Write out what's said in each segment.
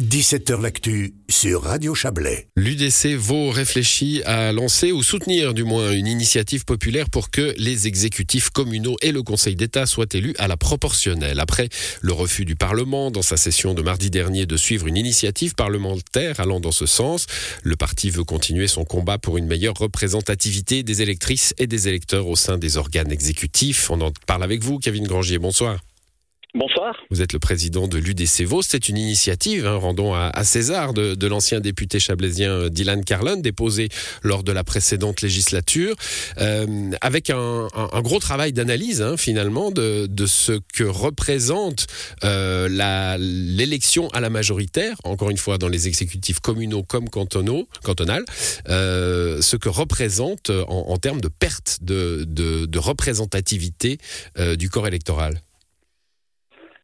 17h L'actu sur Radio Chablais. L'UDC Vaud réfléchit à lancer ou soutenir du moins une initiative populaire pour que les exécutifs communaux et le Conseil d'État soient élus à la proportionnelle. Après le refus du Parlement dans sa session de mardi dernier de suivre une initiative parlementaire allant dans ce sens, le parti veut continuer son combat pour une meilleure représentativité des électrices et des électeurs au sein des organes exécutifs. On en parle avec vous, Kevin Grangier. Bonsoir. Bonsoir. Vous êtes le président de l'UDC Vaud. C'est une initiative, hein, rendons à, César, de, l'ancien député chablaisien euh, Dylan Carlin, déposée lors de la précédente législature, euh, avec un, gros travail d'analyse, hein, finalement, de, ce que représente euh, l'élection à la majoritaire, encore une fois dans les exécutifs communaux comme cantonaux, cantonales, ce que représente en, termes de perte de, représentativité du corps électoral.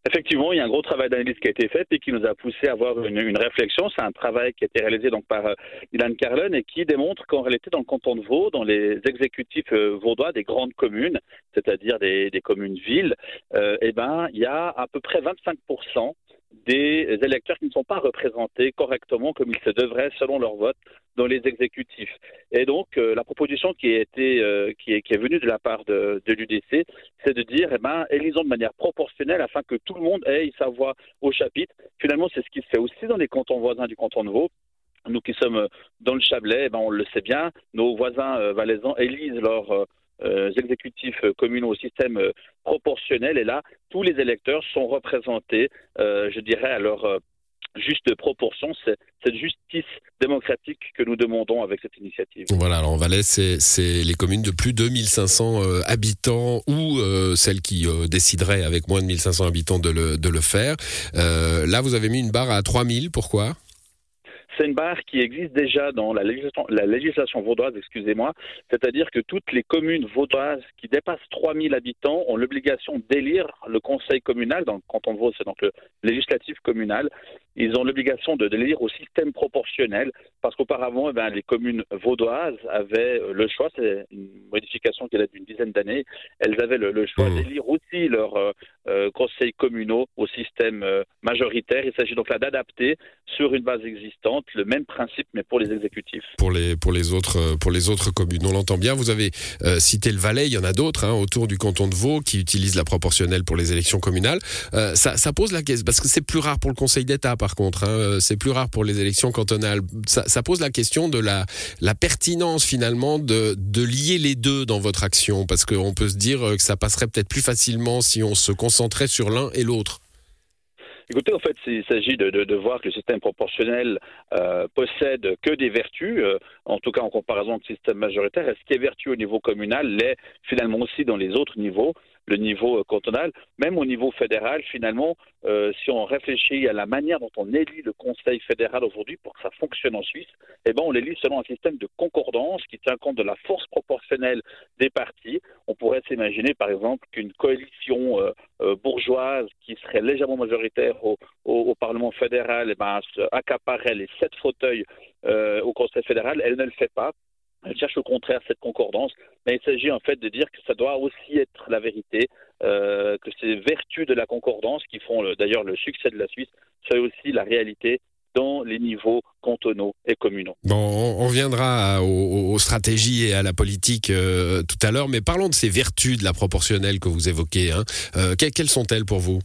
Effectivement, il y a un gros travail d'analyse qui a été fait et qui nous a poussé à avoir une, réflexion. C'est un travail qui a été réalisé donc par euh, Ilan Carlin et qui démontre qu'en réalité, dans le canton de Vaud, dans les exécutifs euh, vaudois des grandes communes, c'est-à-dire des, communes-villes, euh, eh ben, il y a à peu près 25 des électeurs qui ne sont pas représentés correctement comme il se devrait selon leur vote dans les exécutifs. Et donc, euh, la proposition qui, a été, euh, qui, est, qui, est, venue de la part de, de l'UDC, c'est de dire, eh ben, élisons de manière proportionnelle afin que tout le monde ait sa voix au chapitre. Finalement, c'est ce qui se fait aussi dans les cantons voisins du canton de Vaud. Nous qui sommes dans le Chablais, eh ben, on le sait bien, nos voisins euh, valaisans élisent leurs euh, exécutifs communaux au système euh, proportionnel. Et là, tous les électeurs sont représentés, euh, je dirais, à leur juste proportion. C'est cette justice démocratique que nous demandons avec cette initiative. Voilà, alors en Valais, c'est les communes de plus de 1500 habitants ou celles qui décideraient avec moins de 1500 habitants de le, de le faire. là, vous avez mis une barre à 3000, pourquoi? C'est une barre qui existe déjà dans la législation, la vaudoise, excusez-moi, c'est-à-dire que toutes les communes vaudoises qui dépassent 3000 habitants ont l'obligation d'élire le conseil communal, dans le canton de Vaud, c'est donc le législatif communal, ils ont l'obligation de, d'élire au système proportionnel, parce qu'auparavant, eh ben, les communes vaudoises avaient euh, le choix, c'est une modification qui date d'une dizaine d'années, elles avaient le, choix mmh. d'élire aussi leurs euh, euh, conseils communaux au système majoritaire. Il s'agit donc là d'adapter sur une base existante le même principe, mais pour les exécutifs. Pour les, pour les, autres, euh, pour les autres communes. On l'entend bien. Vous avez euh, cité le Valais, il y en a d'autres hein, autour du canton de Vaud qui utilisent la proportionnelle pour les élections communales. Euh, ça, ça, pose la question, parce que c'est plus rare pour le Conseil d'État par contre, hein, c'est plus rare pour les élections cantonales. Ça, pose la question de la, pertinence finalement de, lier les deux dans votre action, parce qu'on peut se dire que ça passerait peut-être plus facilement si on se concentrait sur l'un et l'autre. Écoutez, en fait, il s'agit de, voir que le système proportionnel euh, possède que des vertus, euh, en tout cas en comparaison avec le système majoritaire. Et ce qui est vertu au niveau communal? L'est finalement aussi dans les autres niveaux le niveau euh, cantonal, même au niveau fédéral, finalement, euh, si on réfléchit à la manière dont on élit le Conseil fédéral aujourd'hui pour que ça fonctionne en Suisse, eh ben, on l'élit selon un système de concordance qui tient compte de la force proportionnelle des partis. On pourrait s'imaginer, par exemple, qu'une coalition euh, bourgeoise qui serait légèrement majoritaire au, Parlement fédéral eh ben, accaparerait les sept fauteuils au Conseil fédéral. Elle ne le fait pas. Elle cherche au contraire cette concordance, mais il s'agit en fait de dire que ça doit aussi être la vérité, euh, que ces vertus de la concordance qui font d'ailleurs le succès de la Suisse, c'est aussi la réalité dans les niveaux cantonaux et communaux. Bon, on reviendra aux, stratégies et à la politique euh, tout à l'heure, mais parlons de ces vertus de la proportionnelle que vous évoquez. Hein. Euh, quelles sont-elles pour vous?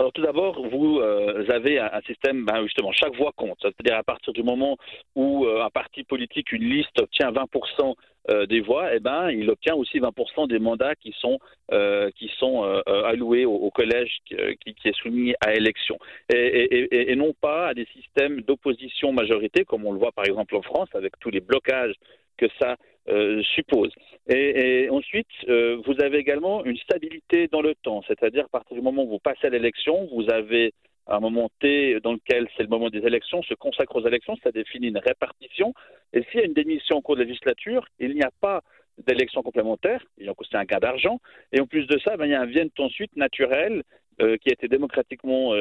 Alors tout d'abord, vous euh, avez un, système, ben, justement, chaque voix compte. C'est-à-dire à partir du moment où euh, un parti politique, une liste obtient 20% euh, des voix, eh ben, il obtient aussi 20% des mandats qui sont, qui sont alloués au, collège qui, est soumis à élection. Et, et, et, non pas à des systèmes d'opposition majorité, comme on le voit par exemple en France, avec tous les blocages que ça euh, suppose. Et, ensuite, euh, vous avez également une stabilité dans le temps, c'est-à-dire à partir du moment où vous passez à l'élection, vous avez un moment T dans lequel c'est le moment des élections, se consacre aux élections, ça définit une répartition. Et s'il y a une démission en cours de législature, il n'y a pas d'élection complémentaire, donc c'est un gain d'argent. Et en plus de ça, ben, il y a un vient ensuite naturel euh, qui a été démocratiquement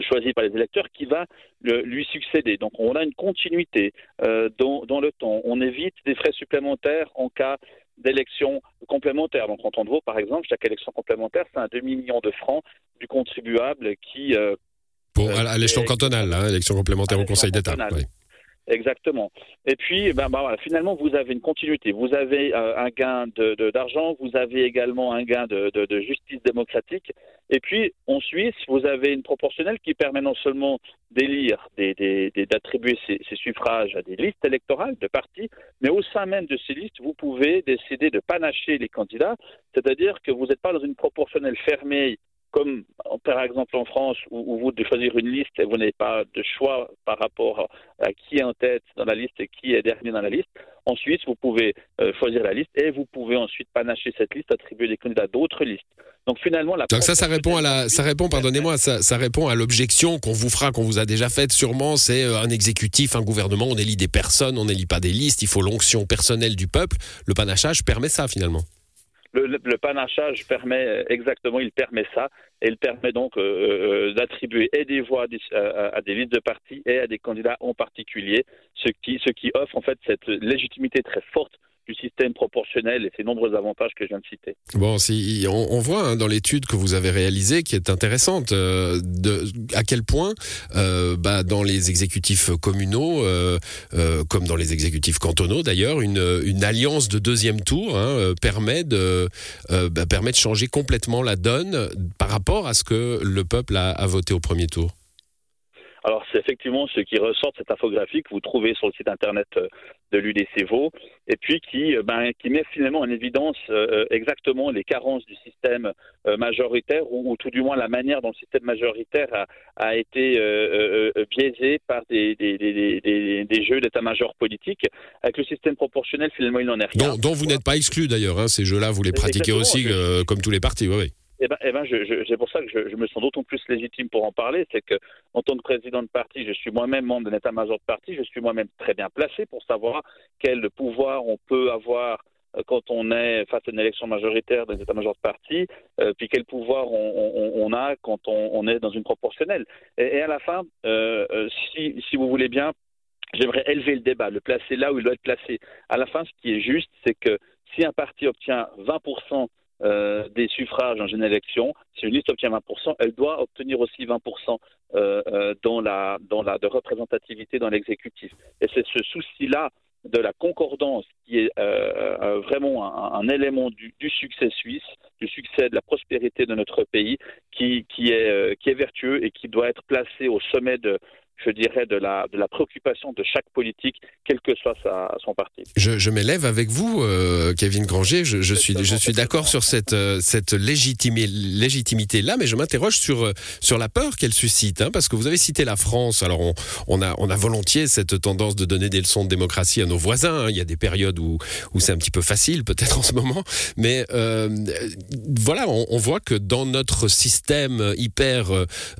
choisi par les électeurs qui va lui succéder. Donc on a une continuité euh, dans, le temps. On évite des frais supplémentaires en cas d'élection complémentaire. Donc en de Vaud, par exemple, chaque élection complémentaire, c'est un demi-million de francs du contribuable qui, euh, Pour, à l'échelon cantonal, hein, élection complémentaire au Conseil d'État. Exactement. Et puis, ben, ben, voilà, finalement, vous avez une continuité. Vous avez euh, un gain d'argent, de, vous avez également un gain de, de, justice démocratique. Et puis, en Suisse, vous avez une proportionnelle qui permet non seulement d'élire, d'attribuer ces, suffrages à des listes électorales de partis, mais au sein même de ces listes, vous pouvez décider de panacher les candidats, c'est-à-dire que vous n'êtes pas dans une proportionnelle fermée comme par exemple en France, où, vous devez choisir une liste et vous n'avez pas de choix par rapport à qui est en tête dans la liste et qui est dernier dans la liste. Ensuite, vous pouvez euh, choisir la liste et vous pouvez ensuite panacher cette liste, attribuer des candidats d'autres listes. Donc finalement, la donc ça, ça répond à la, ça répond, pardonnez-moi, ça, ça, répond à l'objection qu'on vous fera, qu'on vous a déjà faite sûrement. C'est euh, un exécutif, un gouvernement, on élit des personnes, on n'élit pas des listes. Il faut l'onction personnelle du peuple. Le panachage permet ça finalement. Le, panachage permet exactement, il permet ça, il permet donc euh, euh, d'attribuer et des voix à des, listes de partis et à des candidats en particulier, ce qui offre en fait cette légitimité très forte du système proportionnel et ses nombreux avantages que je viens de citer. Bon, si, on, voit hein, dans l'étude que vous avez réalisée, qui est intéressante, euh, de, à quel point, euh, bah, dans les exécutifs communaux, euh, comme dans les exécutifs cantonaux d'ailleurs, une, une, alliance de deuxième tour hein, permet, de, bah, permet de changer complètement la donne par rapport à ce que le peuple a, a voté au premier tour. Alors, c'est effectivement ce qui ressort de cette infographie que vous trouvez sur le site internet de l'UDCVO, et puis qui, euh, ben, qui met finalement en évidence euh, exactement les carences du système majoritaire, ou, tout du moins la manière dont le système majoritaire a, a été biaisé par des, des, des, des jeux d'état-major politique. Avec le système proportionnel, finalement, il n'en est rien. Dont, dont vous n'êtes pas exclu d'ailleurs, hein, ces jeux-là, vous les pratiquez aussi, comme tous les partis, oui, oui. Eh ben, eh ben c'est pour ça que je, me sens d'autant plus légitime pour en parler, c'est que en tant que président de parti, je suis moi-même membre d'un état-major de parti, je suis moi-même très bien placé pour savoir quel pouvoir on peut avoir euh, quand on est face à une élection majoritaire dans un état-major de parti, euh, puis quel pouvoir on, a quand on, est dans une proportionnelle. Et, à la fin, euh, si, si vous voulez bien, j'aimerais élever le débat, le placer là où il doit être placé. À la fin, ce qui est juste, c'est que si un parti obtient 20% euh, des suffrages dans une élection, si une liste obtient 20%, elle doit obtenir aussi 20% euh, euh, dans, la, dans la de représentativité dans l'exécutif. Et c'est ce souci-là de la concordance qui est vraiment un, élément du, succès suisse, du succès de la prospérité de notre pays, qui, qui, est, qui est vertueux et qui doit être placé au sommet de, je dirais, de la, de la préoccupation de chaque politique, quel que soit sa, son parti. Je, je m'élève avec vous, euh, Kevin Granger. Je, je suis, je suis d'accord sur cette, euh, cette légitimité-là, mais je m'interroge sur, euh, sur la peur qu'elle suscite, hein, parce que vous avez cité la France. Alors, on, on, a, on a volontiers cette tendance de donner des leçons de démocratie à nos voisins. Hein. Il y a des périodes où, où c'est un petit peu facile, peut-être en ce moment, mais voilà, on, on, voit que dans notre système hyper,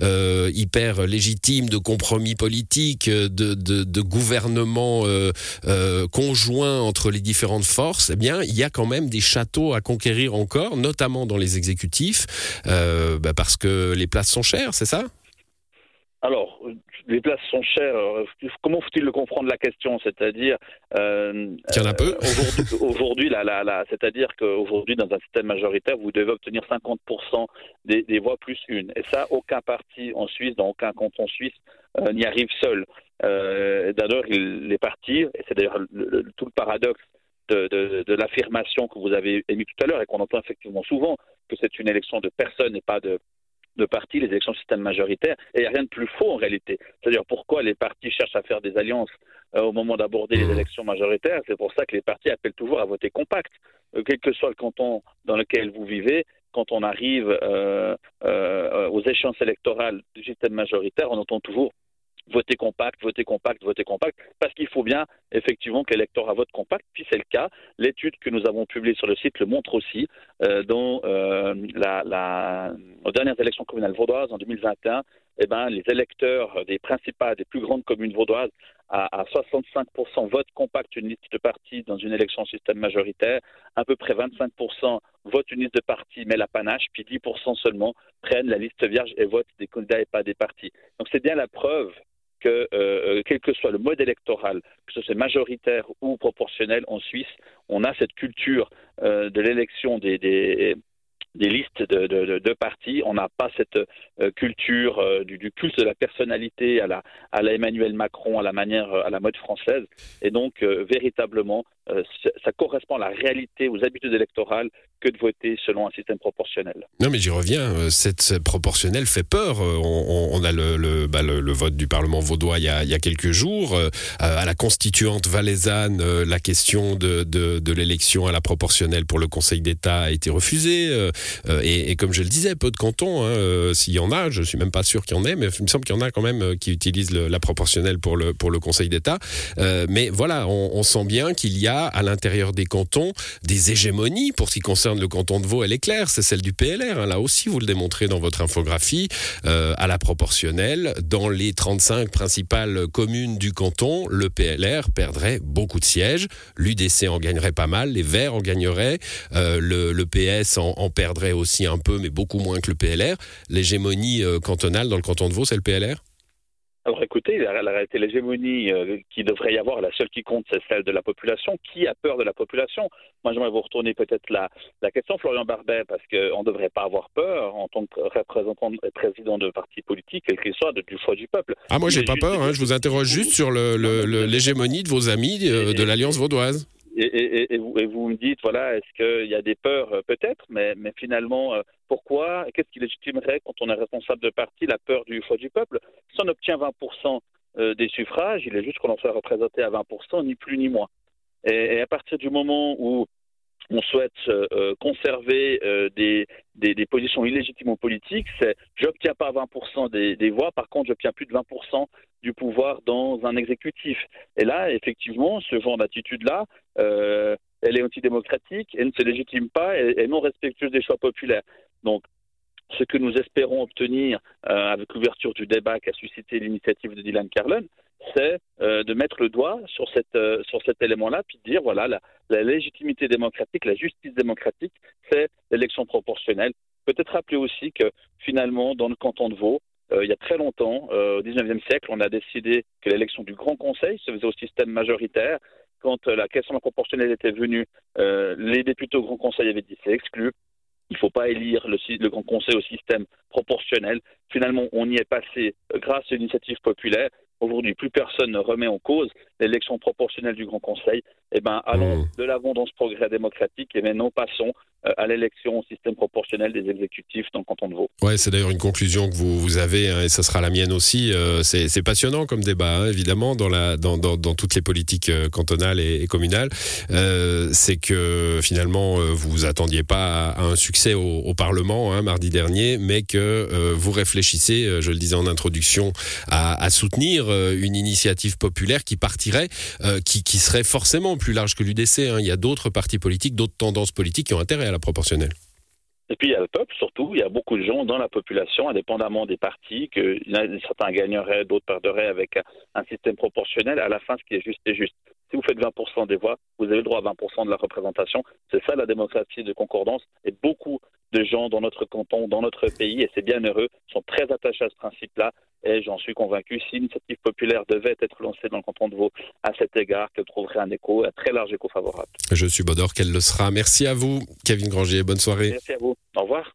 hyper légitime de compromis politique, euh, de, de, gouvernement euh, euh, conjoint entre les différentes forces, eh bien, il y a quand même des châteaux à conquérir encore, notamment dans les exécutifs, bah, parce que les places sont chères, c'est ça? Alors, les places sont chères. Comment faut-il le comprendre la question? C'est-à-dire, euh, en a peu. Aujourd'hui, la, la, c'est-à-dire qu'aujourd'hui, dans un système majoritaire, vous devez obtenir 50% des, des, voix plus une. Et ça, aucun parti en Suisse, dans aucun canton suisse, n'y arrive seul. Euh, d'ailleurs, les partis, et c'est d'ailleurs tout le paradoxe de, de, de l'affirmation que vous avez émise tout à l'heure et qu'on entend effectivement souvent, que c'est une élection de personnes et pas de, de partis, les élections système majoritaire, et il n'y a rien de plus faux en réalité. C'est-à-dire pourquoi les partis cherchent à faire des alliances euh, au moment d'aborder les mmh. élections majoritaires, c'est pour ça que les partis appellent toujours à voter compact. Euh, quel que soit le canton dans lequel vous vivez, quand on arrive euh, aux échéances électorales du système majoritaire, on entend toujours voter compact, voter compact, voter compact, parce qu'il faut bien effectivement que l'électorat vote compact, puis c'est le cas. L'étude que nous avons publiée sur le site le montre aussi, euh, dont euh, la, la, aux dernières élections communales vaudoises en 2021, eh ben, les électeurs des principales, des plus grandes communes vaudoises, à, à 65% votent compact une liste de parti dans une élection système majoritaire, à peu près 25% votent une liste de parti mais la panache, puis 10% seulement prennent la liste vierge et votent des candidats et pas des partis. Donc c'est bien la preuve que, euh, quel que soit le mode électoral, que ce soit majoritaire ou proportionnel en Suisse, on a cette culture euh, de l'élection des, listes de, partis. On n'a pas cette euh, culture euh, du, culte de la personnalité à la, à la Emmanuel Macron, à la manière, à la mode française. Et donc, euh, ça correspond à la réalité, aux habitudes électorales que de voter selon un système proportionnel. Non, mais j'y reviens. Cette proportionnelle fait peur. On, on a bah, le, vote du Parlement vaudois il y a, quelques jours. à la constituante valaisanne, la question de, l'élection à la proportionnelle pour le Conseil d'État a été refusée. Euh, et, comme je le disais, peu de cantons, hein, euh, s'il y en a, je suis même pas sûr qu'il y en ait, mais il me semble qu'il y en a quand même euh, qui utilisent la proportionnelle pour le, Conseil d'État. mais voilà, on sent bien qu'il y a à l'intérieur des cantons des hégémonies. Pour ce qui concerne le canton de Vaud, elle est claire, c'est celle du PLR. Hein. Là aussi, vous le démontrez dans votre infographie, euh, à la proportionnelle. Dans les 35 principales communes du canton, le PLR perdrait beaucoup de sièges. L'UDC en gagnerait pas mal, les Verts en gagneraient, euh, le, PS en, en perdrait aussi un peu, mais beaucoup moins que le PLR. L'hégémonie euh, cantonale dans le canton de Vaud, c'est le PLR alors écoutez, la, réalité, l'hégémonie euh, qui devrait y avoir, la seule qui compte, c'est celle de la population. Qui a peur de la population? Moi, j'aimerais vous retourner peut-être la, la question, Florian Barbet, parce qu'on ne devrait pas avoir peur en tant que représentant et président de parti politique, quel qu'il soit, de, du choix du peuple. Ah, moi, j'ai pas peur. Hein, je vous interroge juste sur l'hégémonie de vos amis euh, de l'Alliance vaudoise et, vous, me dites, voilà, est-ce qu'il y a des peurs euh, Peut-être, mais, mais, finalement, euh, pourquoi Qu'est-ce qui légitimerait, quand on est responsable de parti, la peur du choix du peuple? Si on obtient 20% euh, des suffrages, il est juste qu'on en soit représenté à 20%, ni plus ni moins. Et, à partir du moment où on souhaite euh, conserver euh, des, des, positions illégitimes politiques, c'est j'obtiens pas 20% des, des, voix, par contre j'obtiens plus de 20% du pouvoir dans un exécutif. Et là, effectivement, ce genre d'attitude-là, euh, elle est antidémocratique, elle ne se légitime pas et, et non respectueuse des choix populaires. Donc, ce que nous espérons obtenir euh, avec l'ouverture du débat qu'a suscité l'initiative de Dylan Carlin, c'est euh, de mettre le doigt sur, cette, euh, sur cet élément-là, puis de dire, voilà, la, la, légitimité démocratique, la justice démocratique, c'est l'élection proportionnelle. Peut-être rappeler aussi que finalement, dans le canton de Vaud, euh, il y a très longtemps, au XIXe siècle, on a décidé que l'élection du Grand Conseil se faisait au système majoritaire. Quand la question proportionnelle était venue, les députés au Grand Conseil avaient dit c'est exclu. Il ne faut pas élire le, le, Grand Conseil au système proportionnel. Finalement, on y est passé grâce à l'initiative populaire. Aujourd'hui, plus personne ne remet en cause l'élection proportionnelle du Grand Conseil. Eh bien, allons mmh. de l'avant dans ce progrès démocratique et maintenant passons euh, à l'élection au système proportionnel des exécutifs dans le canton de Vaud. Ouais, c'est d'ailleurs une conclusion que vous, vous avez, hein, et ce sera la mienne aussi. Euh, c'est passionnant comme débat, hein, évidemment, dans, la, dans, dans, dans, toutes les politiques euh, cantonales et, et communales. Euh, c'est que finalement, vous vous attendiez pas à, à un succès au, au Parlement hein, mardi dernier, mais que euh, vous réfléchissez, je le disais en introduction, à, à soutenir une initiative populaire qui partirait, qui, serait forcément plus large que l'UDC. Hein. Il y a d'autres partis politiques, d'autres tendances politiques qui ont intérêt à la proportionnelle. Et puis il y a le peuple surtout, il y a beaucoup de gens dans la population, indépendamment des partis, que certains gagneraient, d'autres perderaient avec un système proportionnel. À la fin, ce qui est juste est juste. Si vous faites 20% des voix, vous avez le droit à 20% de la représentation. C'est ça la démocratie de concordance. Et beaucoup de gens dans notre canton, dans notre pays, et c'est bien heureux, sont très attachés à ce principe-là. Et j'en suis convaincu, si l'initiative populaire devait être lancée dans le canton de Vaud à cet égard, qu'elle trouverait un écho, un très large écho favorable. Je suis Bodor qu'elle le sera. Merci à vous, Kevin Granger. Bonne soirée. Merci à vous. Au revoir.